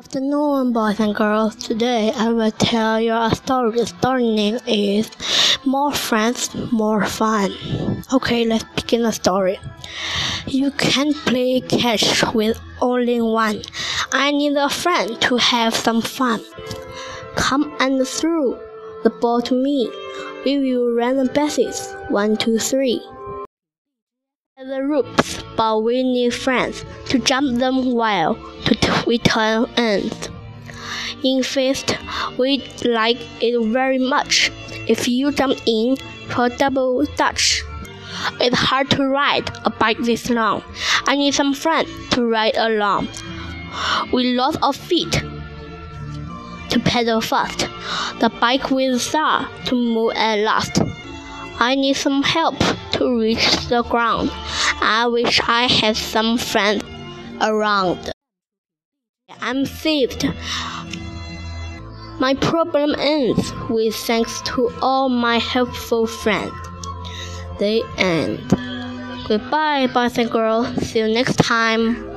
Afternoon, boys and girls. Today I will tell you a story. The story name is More Friends, More Fun. Okay, let's begin the story. You can't play catch with only one. I need a friend to have some fun. Come and throw the ball to me. We will run the bases. One, two, three. The ropes, but we need friends to jump them while to we turn ends. In fact, we like it very much. If you jump in for double dutch, it's hard to ride a bike this long. I need some friends to ride along. We lost our feet to pedal fast. The bike will start to move at last. I need some help to reach the ground. I wish I had some friends around. I'm saved. My problem ends with thanks to all my helpful friends. The end. Goodbye, boys and girls. See you next time.